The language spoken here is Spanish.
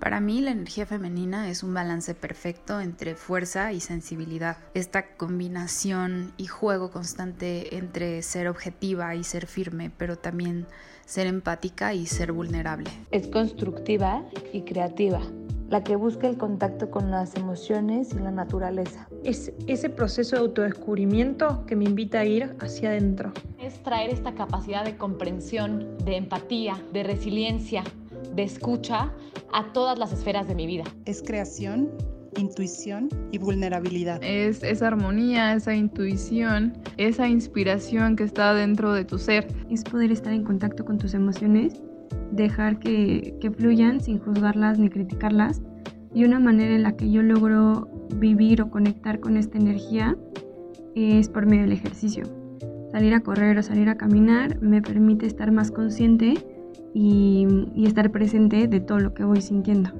Para mí la energía femenina es un balance perfecto entre fuerza y sensibilidad. Esta combinación y juego constante entre ser objetiva y ser firme, pero también ser empática y ser vulnerable. Es constructiva y creativa, la que busca el contacto con las emociones y la naturaleza. Es ese proceso de autodescubrimiento que me invita a ir hacia adentro. Es traer esta capacidad de comprensión, de empatía, de resiliencia, de escucha a todas las esferas de mi vida. Es creación, intuición y vulnerabilidad. Es esa armonía, esa intuición, esa inspiración que está dentro de tu ser. Es poder estar en contacto con tus emociones, dejar que, que fluyan sin juzgarlas ni criticarlas. Y una manera en la que yo logro vivir o conectar con esta energía es por medio del ejercicio. Salir a correr o salir a caminar me permite estar más consciente y, y estar presente de todo lo que voy sintiendo.